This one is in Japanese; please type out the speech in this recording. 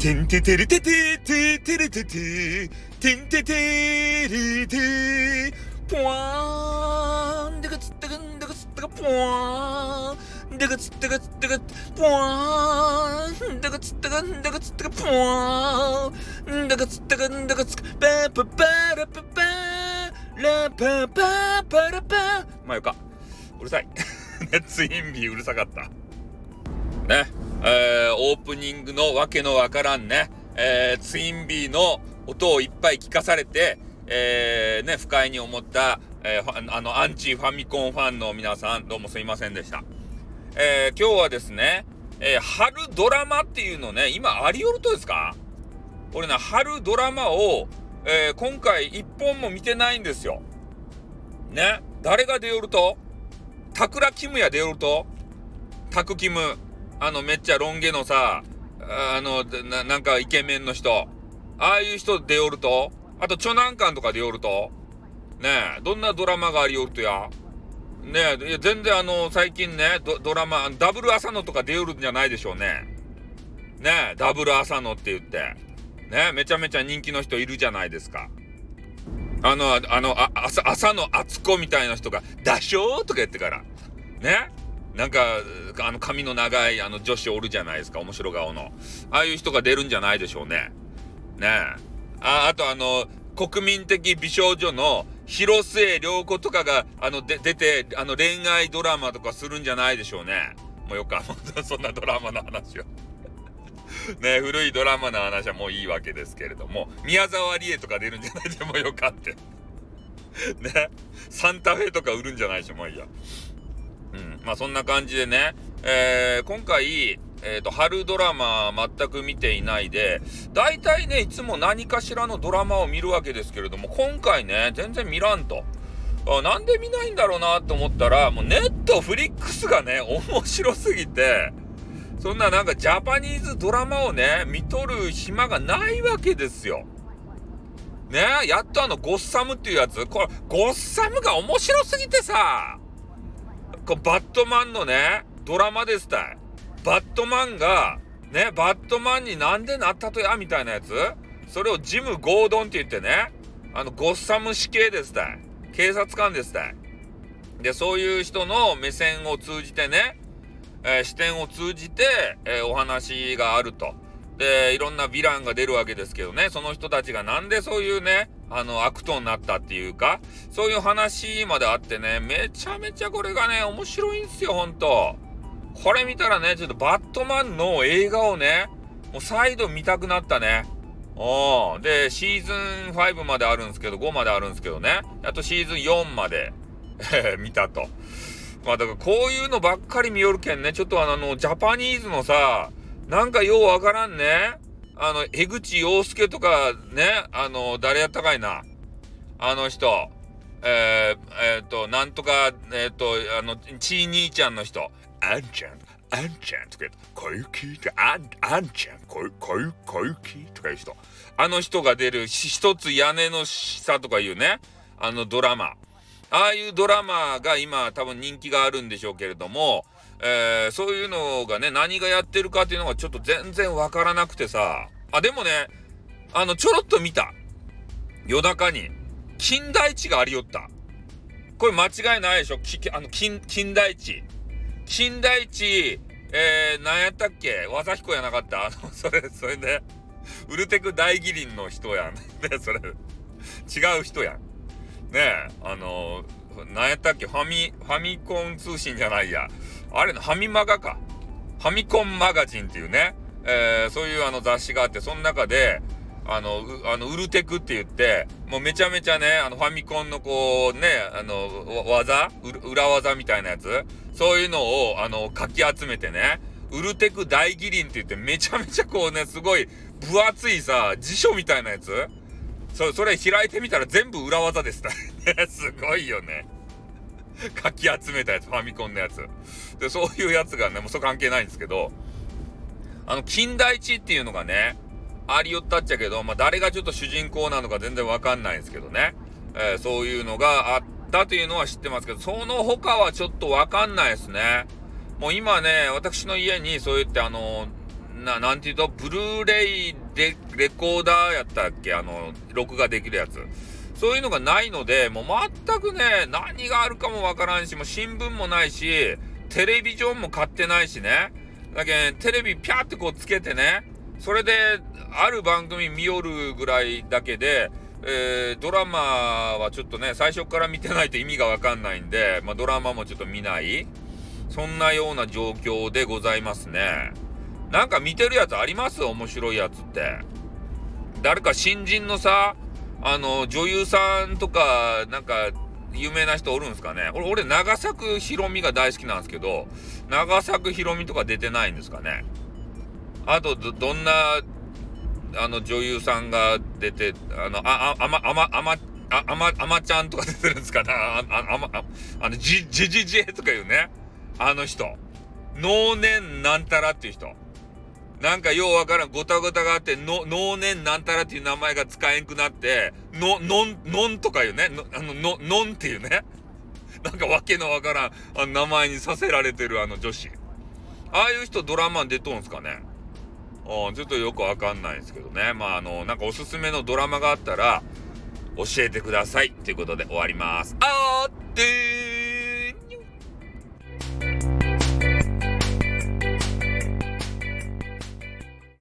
てんててれててててれてて。てんててれて。ぽわーんでかつったかんでかつったかぽわーんでかつったかつったかぽわーんでかつったかんでかつったかぽわーんでかつったかんでかつったかパパパラパパラパパパラパまあよかうるさいツインビーうるさかったねえー、オープニングのわけのわからんね、えー、ツインビーの音をいっぱい聞かされて、えー、ね、不快に思った、えー、あの、アンチファミコンファンの皆さん、どうもすいませんでした。えー、今日はですね、えー、春ドラマっていうのね、今、ありよるとですか？俺ね、春ドラマを、えー、今回一本も見てないんですよ。ね、誰が出よると？タクラキムヤ出よると？タクキム。あの、めっちゃロン毛のさ、あの、ななんかイケメンの人。ああいう人でおると？あと、チョナンカンとかでおると？ねえ、どんなドラマがありおるとや？ねえ、全然あの、最近ね、ドラマ、ダブル浅野とか出おるんじゃないでしょうね。ねえ、ダブル浅野って言って。ねえ、めちゃめちゃ人気の人いるじゃないですか。あの、あの、あ朝朝の厚子みたいな人が、ダショーとか言ってから。ねなんか、あの髪の長いあの女子おるじゃないですか、面白顔の。ああいう人が出るんじゃないでしょうね。ねえ。あ、あとあの、国民的美少女の広末涼子とかが、あの、で、出て、あの、恋愛ドラマとかするんじゃないでしょうね。もうよか、そんなドラマの話は。ね古いドラマの話はもういいわけですけれども、宮沢りえとか出るんじゃないでもよかって。ねサンタフェとか売るんじゃないでしょ、もういいや。うん。まあそんな感じでね、えー、今回、えっ、ー、と、春ドラマ全く見ていないで、大体ね、いつも何かしらのドラマを見るわけですけれども、今回ね、全然見らんと。あなんで見ないんだろうなと思ったら、もうネットフリックスがね、面白すぎて、そんななんかジャパニーズドラマをね、見とる暇がないわけですよ。ねやっとあの、ゴッサムっていうやつ、これ、ゴッサムが面白すぎてさ、こバットマンのね、ドラマですたい。バットマンが、ね、バットマンになんでなったとや、みたいなやつ？それをジム・ゴードンって言ってね、あの、ゴッサム死刑ですたい。警察官ですたい。で、そういう人の目線を通じてね、えー、視点を通じて、えー、お話があると。で、いろんなヴィランが出るわけですけどね、その人たちがなんでそういうね、あの、悪党になったっていうか、そういう話まであってね、めちゃめちゃこれがね、面白いんすよ、ほんと。これ見たらね、ちょっとバットマンの映画をね、もう再度見たくなったね。おで、シーズン5まであるんですけど、5まであるんですけどね。あとシーズン4まで 見たと。まあだからこういうのばっかり見よるけんね、ちょっとあの、ジャパニーズのさ、なんかようわからんね。あの、江口洋介とかね、あの、誰やったかいな。あの人。えー、えー、と、なんとか、えっ、と、あの、ちー兄ちゃんの人。あんちゃん、あんちゃんとか言、小雪、あん、あんちゃん、小、小、小雪とかいう人。あの人が出る、一つ屋根の下とかいうね、あのドラマ。ああいうドラマが今多分人気があるんでしょうけれども、えー、そういうのがね、何がやってるかっていうのがちょっと全然わからなくてさ。あ、でもね、あの、ちょろっと見た。夜中に。金田一がありよった。これ間違いないでしょあの、金、金田一。金田一、えー、何やったっけ？和彦やなかった？あの、それ、それで、ウルテク大義林の人やん。ね、それ、違う人やん。ねえ、あの、何やったっけ？ファミ、ファミコン通信じゃないや。あれの、ファミマガか。ファミコンマガジンっていうね、えー、そういうあの雑誌があって、その中で、あの、あの、ウルテクって言って、もうめちゃめちゃね、あの、ファミコンのこう、ね、あの、技？裏技みたいなやつ？そういうのを、あの、かき集めてね、ウルテク大義林って言って、めちゃめちゃこうね、すごい分厚いさ、辞書みたいなやつ？そ、それ開いてみたら全部裏技でした ね。すごいよね。かき集めたやつ、ファミコンのやつ。で、そういうやつがね、もうそ関係ないんですけど、あの、金田一っていうのがね、ありよったっちゃけど、まあ、誰がちょっと主人公なのか全然わかんないんですけどね。えー、そういうのがあったというのは知ってますけど、その他はちょっとわかんないですね。もう今ね、私の家にそう言ってあの、な、なんていうと、ブルーレイで、レコーダーやったっけ？あの、録画できるやつ。そういうのがないので、もう全くね、何があるかもわからんし、もう新聞もないし、テレビジョンも買ってないしね。だけテレビピャーってこうつけてね、それで、ある番組見よるぐらいだけで、えー、ドラマはちょっとね、最初から見てないと意味がわかんないんで、まあ、ドラマもちょっと見ない。そんなような状況でございますね。なんか見てるやつあります？面白いやつって。誰か新人のさ、あの、女優さんとか、なんか、有名な人おるんですかね？俺、俺、長作ひろみが大好きなんですけど、長作ひろみとか出てないんですかね？あと、ど、どんな、あの、女優さんが出て、あの、あ、あ、あま、あま、あま、あ、あま、あまちゃんとか出てるんですかなあ、あ、あま、ああの、じ、じじじえとか言うね。あの人。能年なんたらっていう人。なんかようわからん、ごたごたがあって、の、能年なんたらっていう名前が使えんくなって、の、のん、のんとかいうね、の、あの、の、のんっていうね。なんかわけのわからん、あの名前にさせられてるあの女子。ああいう人ドラマに出とんすかねうん、ちょっとよくわかんないですけどね。まあ、あの、なんかおすすめのドラマがあったら、教えてください。ということで終わります。あーってー